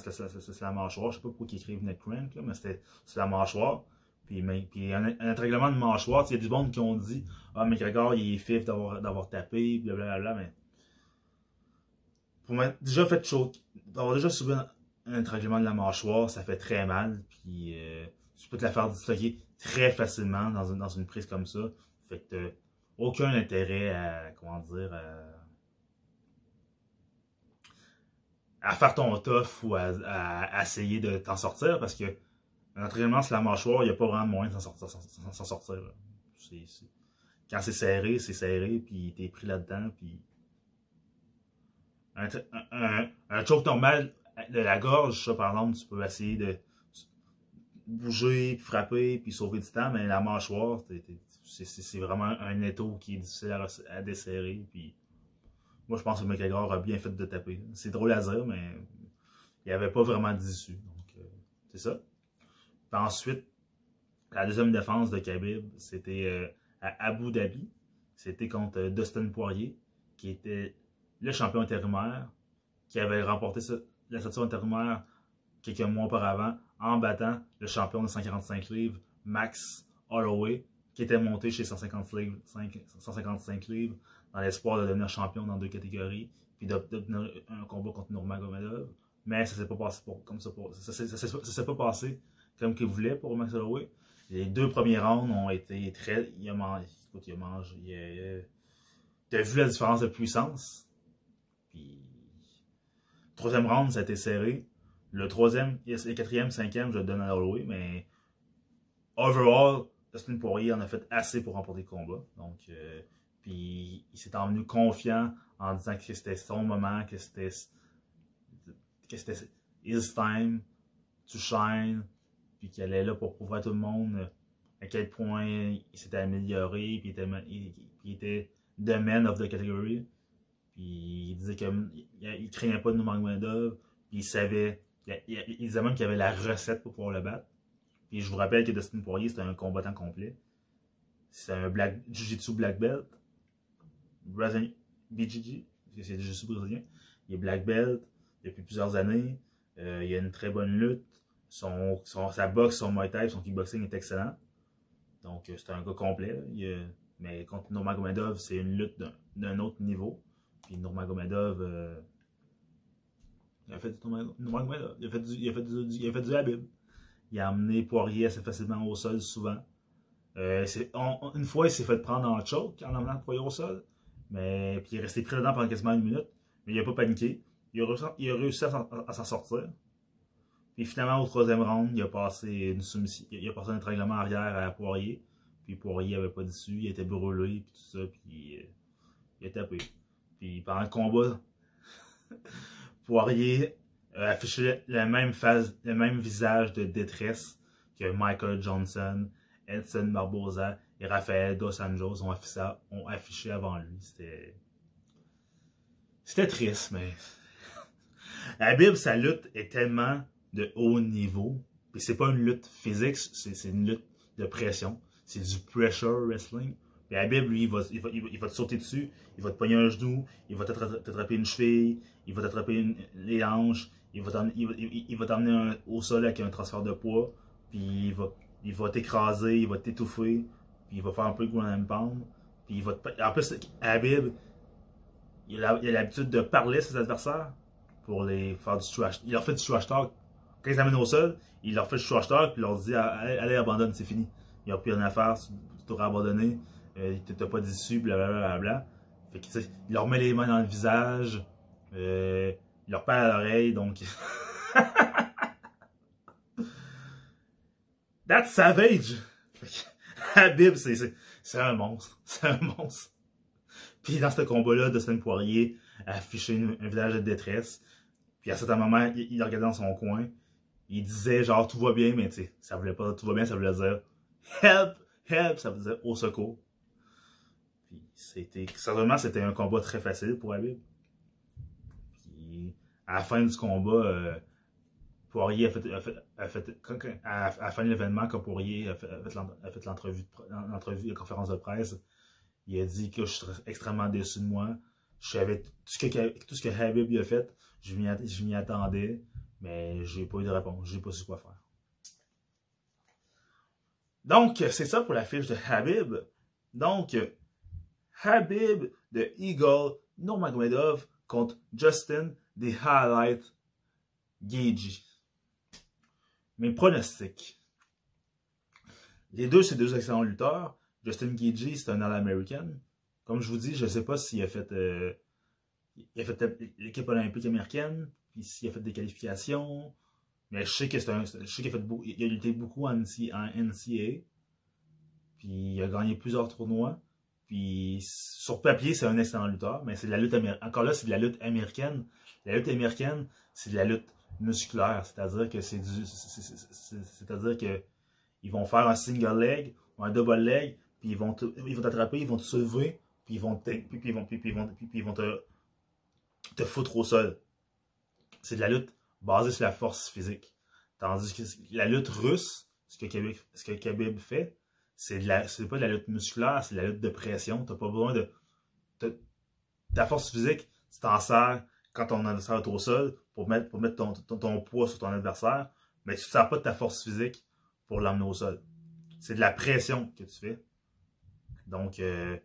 la, mâchoire. Je sais pas pourquoi ils écrivent neck crank, là, mais c'était la mâchoire. Puis, puis un, un de mâchoire, il y a du monde qui ont dit Ah, mais McGregor, il est fif d'avoir tapé, blablabla, mais. Pour m'être déjà fait chaud, d'avoir déjà subi un, un, de la mâchoire, ça fait très mal. Puis, euh, tu peux te la faire disloquer très facilement dans une, dans une prise comme ça. Fait que aucun intérêt à, comment dire, à faire ton tough ou à, essayer de t'en sortir parce que un entraînement, c'est la mâchoire, il n'y a pas vraiment moyen de s'en sortir. Quand c'est serré, c'est serré, puis t'es pris là-dedans, puis. Un, un, choke normal de la gorge, ça, par exemple, tu peux essayer de bouger, puis frapper, puis sauver du temps, mais la mâchoire, c'est vraiment un étau qui est difficile à, à desserrer, puis moi, je pense que McGregor a bien fait de taper. C'est drôle à dire, mais il n'y avait pas vraiment d'issue. Donc, euh, c'est ça. Ensuite, la deuxième défense de Khabib, c'était euh, à Abu Dhabi. C'était contre euh, Dustin Poirier, qui était le champion intérimaire, qui avait remporté la ceinture intérimaire quelques mois auparavant en battant le champion de 145 livres, Max Holloway, qui était monté chez 150 livres, 155 livres dans l'espoir de devenir champion dans deux catégories, puis d'obtenir un combat contre Nurmagomedov. Mais ça s'est pas passé comme ça. s'est pas passé comme qu'il voulait pour Max Holloway. Les deux premiers rounds ont été très. Il a mangé. Écoute, il a mangé. Il T'as vu la différence de puissance? Puis. Troisième round, ça a été serré. Le troisième, le quatrième, cinquième, je le donne à Holloway, mais overall, Dustin Poirier en a fait assez pour remporter le combat. Donc, euh, puis il s'est emmené confiant en disant que c'était son moment, que c'était his time to shine, puis qu'il allait là pour prouver à tout le monde à quel point il s'était amélioré, puis il était, il, the man of the category. Puis il disait qu'il il craignait pas de Nurmagomedov, puis il savait, il, disait même qu'il avait la recette pour pouvoir le battre. Puis je vous rappelle que Dustin Poirier, c'était un combattant complet. C'est un Jiu-Jitsu black belt. Brazilian, BJJ, c'est jiu brésilien. Il est black belt depuis plusieurs années. Euh, il a une très bonne lutte. Son, son, sa boxe, son muay thai, son kickboxing est excellent. Donc, euh, c'est un gars complet. mais contre Nurmagomedov, c'est une lutte d'un autre niveau. Puis Nurmagomedov, euh, il a fait du Nurmagomedov. Il a. Il a amené Poirier assez facilement au sol souvent. Euh, une fois, il s'est fait prendre en choke en amenant Poirier au sol. Mais puis il est resté pris dedans pendant quasiment une minute. Mais il n'a pas paniqué. Il a réussi, à, s'en sortir. Puis finalement, au troisième round, il a passé une soumission, il a passé un étranglement arrière à Poirier. Puis Poirier avait pas d'issue, il était brûlé, puis tout ça, puis euh, il a tapé. Puis pendant le combat, Poirier a affiché la même phase, le même visage de détresse que Michael Johnson, Edson Barboza et Rafael Dos Anjos ont affiché, avant lui. C'était. C'était triste, mais. Habib, sa lutte est tellement de haut niveau. Puis c'est pas une lutte physique, c'est une lutte de pression. C'est du pressure wrestling. Puis Habib, lui, il va, il, va, il, va, te sauter dessus, il va te pogner un genou, il va t'attraper une cheville, il va t'attraper les hanches, il va t'emmener au sol avec un transfert de poids, puis il va, il va t'écraser, il va t'étouffer, puis il va faire un peu le ground and pound. Puis il va te... En plus, Habib, il a l'habitude de parler à ses adversaires pour les faire du trash. Il leur fait du trash talk. Quand ils l'amènent au sol, il leur fait du trash talk, puis il leur dit allez, allez abandonne, c'est fini. Il n'y a plus rien à faire, tu t'auras abandonné, euh, t'as pas d'issue, blablabla. Bla, Fait que, il leur met les mains dans le visage, euh, il leur parle à l'oreille, donc. That's savage! Habib, c'est un monstre. C'est un monstre. Puis dans ce combat-là, Dustin Poirier a affiché un visage de détresse. Puis à certain moment, il, il regardait dans son coin. Il disait genre tout va bien, mais tu sais, ça voulait pas tout va bien, ça voulait dire help, help, ça veut dire au secours. Puis c'était, certainement, c'était un combat très facile pour Habib. Puis à la fin du combat, euh, Poirier a a fait, à, fin de l'événement, quand Poirier a fait, a fait l'entrevue, la conférence de presse, il a dit que je suis extrêmement déçu de moi. Je savais tout ce que, Habib a fait, je m'y, attendais, mais j'ai pas eu de réponse, j'ai pas su quoi faire. Donc, c'est ça pour la fiche de Habib. Donc, Habib de Eagle Nurmagomedov contre Justin des Highlight Gagey. Mes pronostics. Les deux, c'est deux excellents lutteurs. Justin Gagey, c'est un All-American. Comme je vous dis, je ne sais pas s'il a fait, euh, a fait l'équipe olympique américaine, puis s'il a fait des qualifications. Mais je sais qu'il a, fait, a lutté beaucoup en, NCA. Puis il a gagné plusieurs tournois. Puis sur papier, c'est un excellent lutteur, mais c'est de la lutte. Encore là, c'est de la lutte américaine. La lutte américaine, c'est de la lutte musculaire. C'est-à-dire que c'est du. C'est-à-dire que ils vont faire un single leg ou un double leg, puis ils vont ils vont t'attraper, ils vont te soulever, puis ils vont te, puis, puis, puis, ils vont te, foutre au sol. C'est de la lutte basée sur la force physique. Tandis que la lutte russe, ce que Khabib, ce que Khabib fait, c'est pas de la lutte musculaire, c'est de la lutte de pression. T'as pas besoin de, ta force physique, tu t'en sers quand ton adversaire est au sol pour mettre, pour mettre ton, ton, poids sur ton adversaire, mais tu ne sers pas de ta force physique pour l'emmener au sol. C'est de la pression que tu fais. Donc, euh,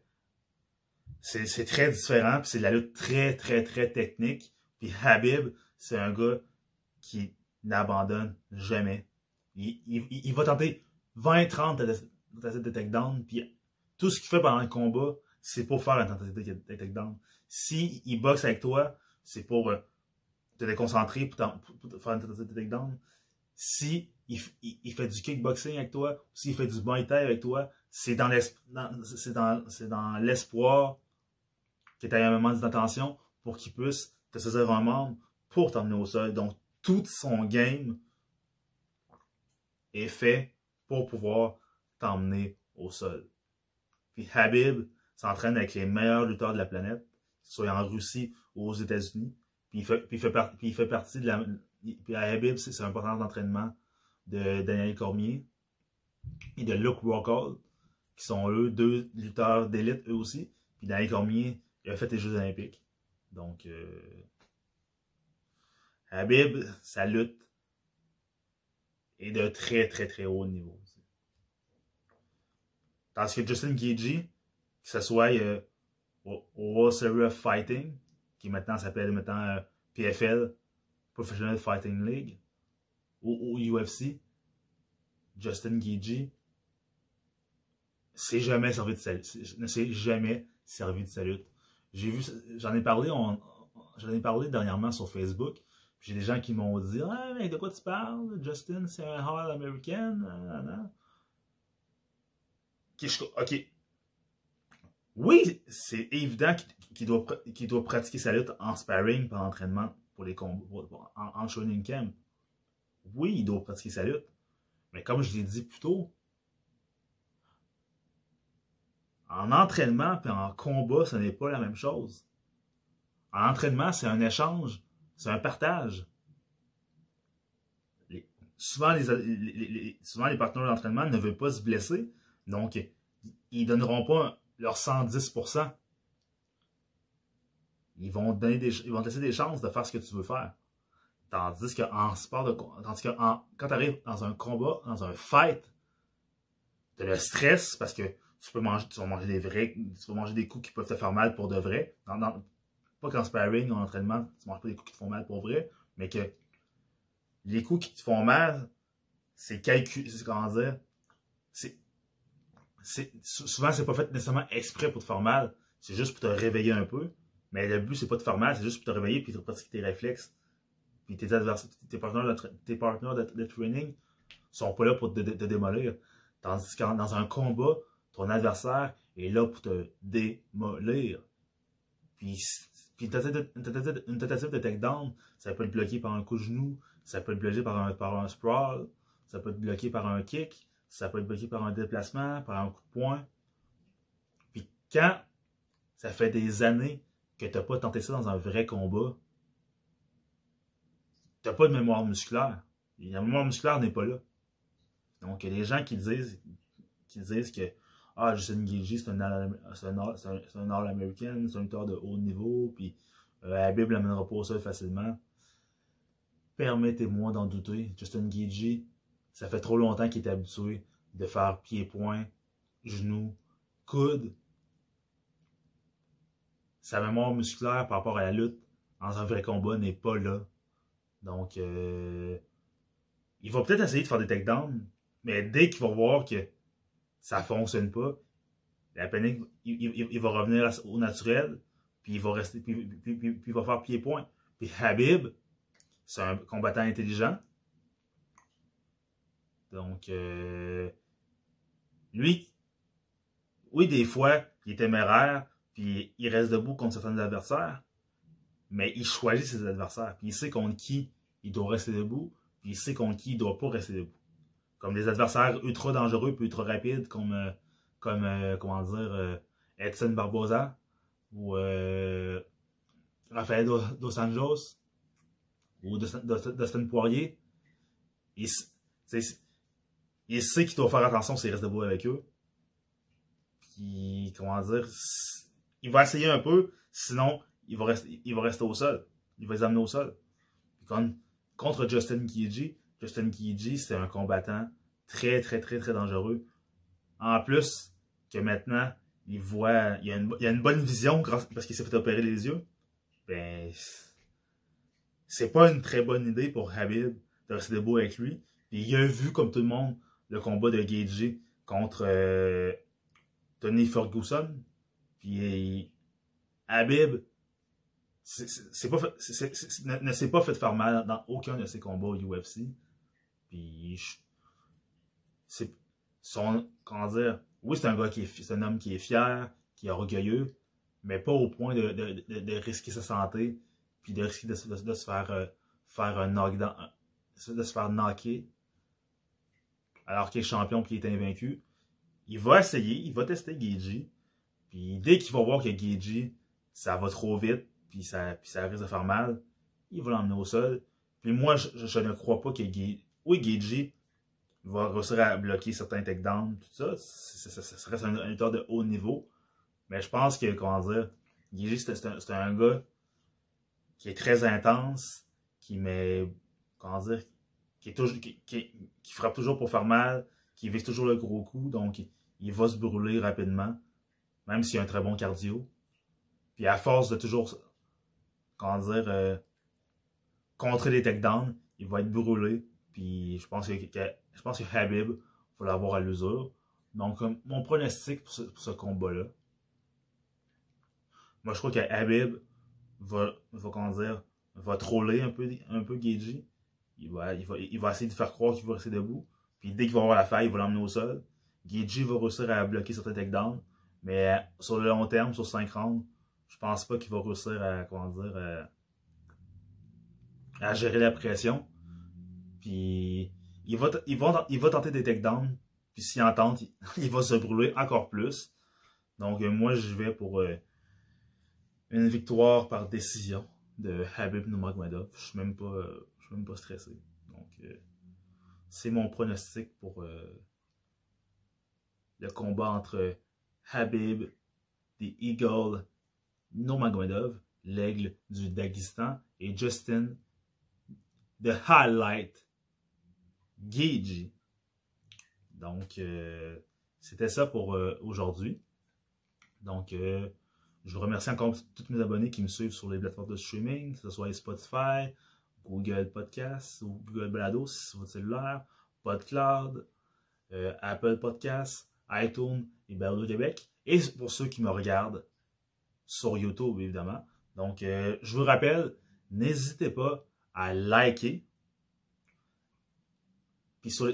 c'est très différent, c'est de la lutte très, très, très technique. Puis Habib, c'est un gars qui n'abandonne jamais. Il, il, va tenter 20-30 tentatives de takedown, puis tout ce qu'il fait pendant le combat, c'est pour faire une tentative de takedown. S'il il boxe avec toi, c'est pour euh, te déconcentrer, pour, faire une takedown. Si il, il, fait du kickboxing avec toi, s'il fait du Muay Thai avec toi, c'est dans l'espoir que tu aies un moment d'attention pour qu'il puisse te saisir un membre pour t'emmener au sol. Donc, tout son game est fait pour pouvoir t'emmener au sol. Puis Habib s'entraîne avec les meilleurs lutteurs de la planète, soit en Russie aux États-Unis. Puis il fait, puis il fait, partie de la. Puis Habib, c'est un important d'entraînement de Daniel Cormier et de Luke Rockhold, qui sont eux deux lutteurs d'élite eux aussi. Puis Daniel Cormier, a fait les Jeux Olympiques. Donc, euh, Habib, sa lutte est de très, très, très haut niveau. Tandis que Justin Gagey, que ce soit euh, au, World Series of Fighting, qui maintenant s'appelle maintenant euh, PFL, Professional Fighting League, ou UFC, Justin Gagey s'est jamais servi de ne s'est jamais servi de sa lutte. J'ai vu, j'en ai parlé, j'en ai parlé dernièrement sur Facebook, J'ai des gens qui m'ont dit Ah, de quoi tu parles? Justin, c'est un Hall American. Ok. Oui, c'est évident qu'il doit, pratiquer sa lutte en sparring, par entraînement pour les combats, en, en training camp. Oui, il doit pratiquer sa lutte. Mais comme je l'ai dit plus tôt, en entraînement et en combat, ce n'est pas la même chose. En entraînement, c'est un échange, c'est un partage. souvent, les, souvent, les partenaires d'entraînement ne veulent pas se blesser, donc ils ne donneront pas leur 110%. Ils vont, donner des, ils vont te laisser des chances de faire ce que tu veux faire. Tandis qu'en sport de tandis que quand tu arrives dans un combat, dans un fight, tu le stress parce que tu peux manger, tu vas manger des vrais, tu vas manger des coups qui peuvent te faire mal pour de vrai. pas qu'en sparring ou en entraînement, tu manges pas des coups qui te font mal pour vrai, mais que les coups qui te font mal, c'est calculé, comment dire, c'est, souvent c'est pas fait nécessairement exprès pour te faire mal, c'est juste pour te réveiller un peu, mais le but c'est pas de te faire mal, c'est juste pour te réveiller puis de pratiquer tes réflexes puis tes adversaires, tes partenaires de, tes partenaires training sont pas là pour te, démolir. Tandis que dans un combat, ton adversaire est là pour te démolir. Puis, puis une, tentative, de takedown, ça peut être bloqué par un coup de genou, ça peut être bloqué par un, par un sprawl, ça peut être bloqué par un kick, ça peut être bloqué par un déplacement, par un coup de poing. Puis quand ça fait des années que tu n'as pas tenté ça dans un vrai combat, tu n'as pas de mémoire musculaire. La mémoire musculaire n'est pas là. Donc, il y a des gens qui disent, qui disent que ah, Justin Gagey, c'est un All-American, c'est un lutteur de haut niveau, puis euh, la Bible l'amènera pas au sol facilement. Permettez-moi d'en douter. Justin Gagey, ça fait trop longtemps qu'il est habitué de faire pied-point, genou, coude. Sa mémoire musculaire par rapport à la lutte dans un vrai combat n'est pas là. Donc, euh, il va peut-être essayer de faire des takedowns, mais dès qu'il va voir que ça ne fonctionne pas, la panique, il, va revenir au naturel, puis il va rester, puis, il va faire pied-point. Puis Habib, c'est un combattant intelligent. Donc, euh, lui, oui, des fois, il est téméraire, puis il reste debout contre certains adversaires, mais il choisit ses adversaires. Puis il sait contre qui il doit rester debout, puis il sait contre qui il ne doit pas rester debout. Comme des adversaires ultra dangereux puis ultra rapides, comme, euh, comme euh, comment dire, Edson Barboza ou Rafael Dos Anjos ou Dustin Poirier. Il sait qu'il doit faire attention s'il reste debout avec eux. Puis, comment dire, il va essayer un peu, sinon, il va rester, il va rester au sol. Il va les amener au sol. contre Justin Kiiji, Justin Kiiji, c'est un combattant très, très, très, très dangereux. En plus, que maintenant, il voit, il a une, a une bonne vision parce qu'il s'est fait opérer les yeux. Ben, c'est pas une très bonne idée pour Habib de rester debout avec lui. il a vu, comme tout le monde, le combat de Gagey contre euh, Tony Ferguson. Puis Habib ne, s'est pas fait faire mal dans aucun de ses combats au UFC. Puis c'est son comment dire oui c'est un gars qui est c'est un homme qui est fier, qui est orgueilleux, mais pas au point de, de, de, risquer sa santé puis de risquer de, se faire euh, faire un de se faire knocker alors qu'il est champion puis il est invaincu. Il va essayer, il va tester Geiji. Puis dès qu'il va voir que Geiji, ça va trop vite, puis ça, puis ça risque de faire mal, il va l'emmener au sol. Puis moi, je, ne crois pas que oui, Geiji va réussir à bloquer certains takedowns, tout ça. Ça, reste un, lutteur de haut niveau. Mais je pense que, comment dire, Geiji, c'est un, gars qui est très intense, qui met, comment dire, qui, toujours, frappe toujours pour faire mal, qui vise toujours le gros coup, donc il va se brûler rapidement, même s'il a un très bon cardio. Puis à force de toujours comment dire, euh, contrer les takedowns, il va être brûlé. Puis je pense que, je pense que Habib va l'avoir à l'usure. Donc, euh, mon pronostic pour ce, combat-là, moi je crois que Habib va, comment dire, va troller un peu, un peu. Il va, il, va, il va essayer de faire croire qu'il va rester debout. Puis dès qu'il va avoir la faille, il va l'emmener au sol. Gagey va réussir à bloquer certains takedowns. Mais sur le long terme, sur 5 rounds, je pense pas qu'il va réussir à, comment dire, à, à gérer la pression. Puis il va, il va, il va tenter des takedowns. Puis s'il en tente, il, va se brûler encore plus. Donc moi, je vais pour euh, une victoire par décision de Habib Nurmagomedov. Je suis même pas, euh, je suis même pas stressé. Donc euh, c'est mon pronostic pour le combat entre Habib, The Eagle, Nurmagomedov, l'aigle du Daghestan, et Justin, The Highlight, Gigi. Donc, euh, c'était ça pour euh, aujourd'hui. Donc, euh, je vous remercie encore tous mes abonnés qui me suivent sur les plateformes de streaming, que ce soit Spotify, Google Podcasts ou Google c'est votre cellulaire, PodCloud, Apple Podcasts, iTunes et Balado Québec. Et pour ceux qui me regardent sur YouTube, évidemment. Donc, je vous rappelle, n'hésitez pas à liker, puis sur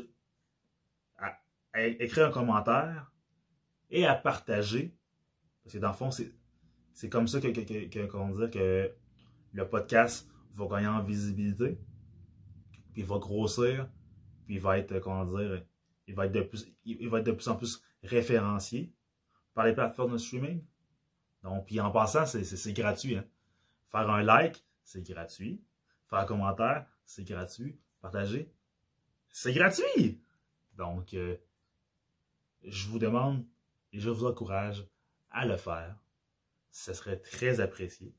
à, écrire un commentaire et à partager. Parce que dans le fond, c'est comme ça que, que, que, que le podcast va gagner en visibilité, puis il va grossir, puis il va être, comment dire, il va être de plus, il va être de plus en plus référencié par les plateformes de streaming. Donc, puis en passant, c'est gratuit. Hein. Faire un like, c'est gratuit. Faire un commentaire, c'est gratuit. Partager, c'est gratuit. Donc, euh, je vous demande et je vous encourage à le faire. Ce serait très apprécié.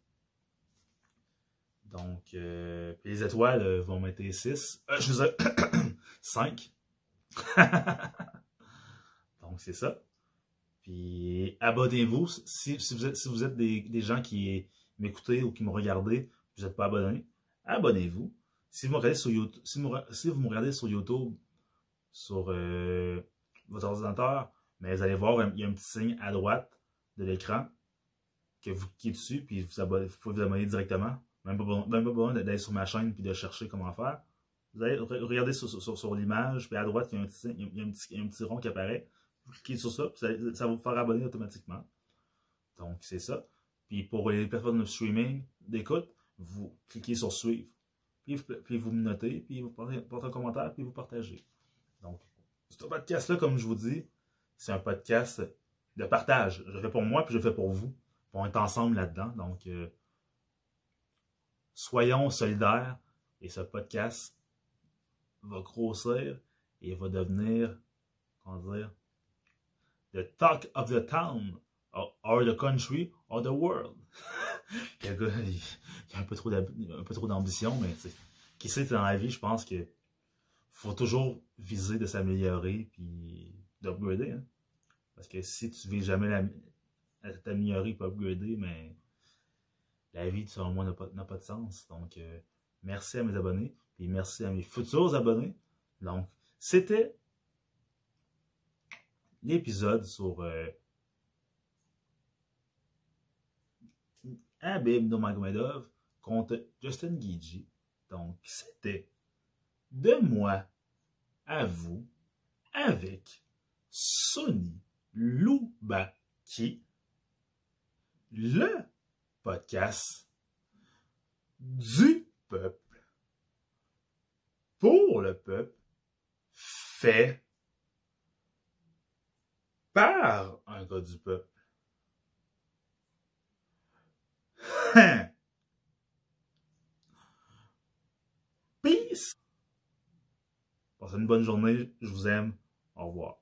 Donc, euh, les étoiles euh, vont mettre 6. je vous ai... 5. Donc, c'est ça. Puis, abonnez-vous. Si, vous êtes, si vous êtes des, gens qui m'écoutez ou qui me regardez, vous n'êtes pas abonné, abonnez-vous. Si vous me regardez sur YouTube, si vous, me regardez sur YouTube, sur euh, votre ordinateur, mais vous allez voir, il y a un petit signe à droite de l'écran que vous cliquez dessus, puis vous, vous pouvez vous abonner directement. Même pas, même pas besoin d'aller sur ma chaîne puis de chercher comment faire. Vous allez regarder sur, sur, l'image, puis à droite, il y, a un petit, il, y a un petit, un petit rond qui apparaît. Vous cliquez sur ça, puis ça, va vous faire abonner automatiquement. Donc, c'est ça. Puis pour les plateformes de streaming, d'écoute, vous cliquez sur suivre puis, vous me notez, puis vous portez, un commentaire, puis vous partagez. Donc, ce podcast-là, comme je vous dis, c'est un podcast de partage. Je le fais pour moi, puis je le fais pour vous. On est ensemble là-dedans. Donc, euh, soyons solidaires et ce podcast va grossir et va devenir, comment dire, the talk of the town or the country or the world. il, y a, un peu trop d'ambition, mais qui sait, dans la vie, je pense que faut toujours viser de s'améliorer puis d'upgrader. Hein? Parce que si tu ne vis jamais t'améliorer et upgrader, mais la vie, selon moi, n'a pas, de sens. Donc, euh, merci à mes abonnés et merci à mes futurs abonnés. Donc, c'était l'épisode sur euh, Abib contre Justin Gigi. Donc, c'était de moi à vous avec Sony Loubaki, le du peuple, pour le peuple, fait par un gars du peuple. Peace. Passez une bonne journée. Je vous aime. Au revoir.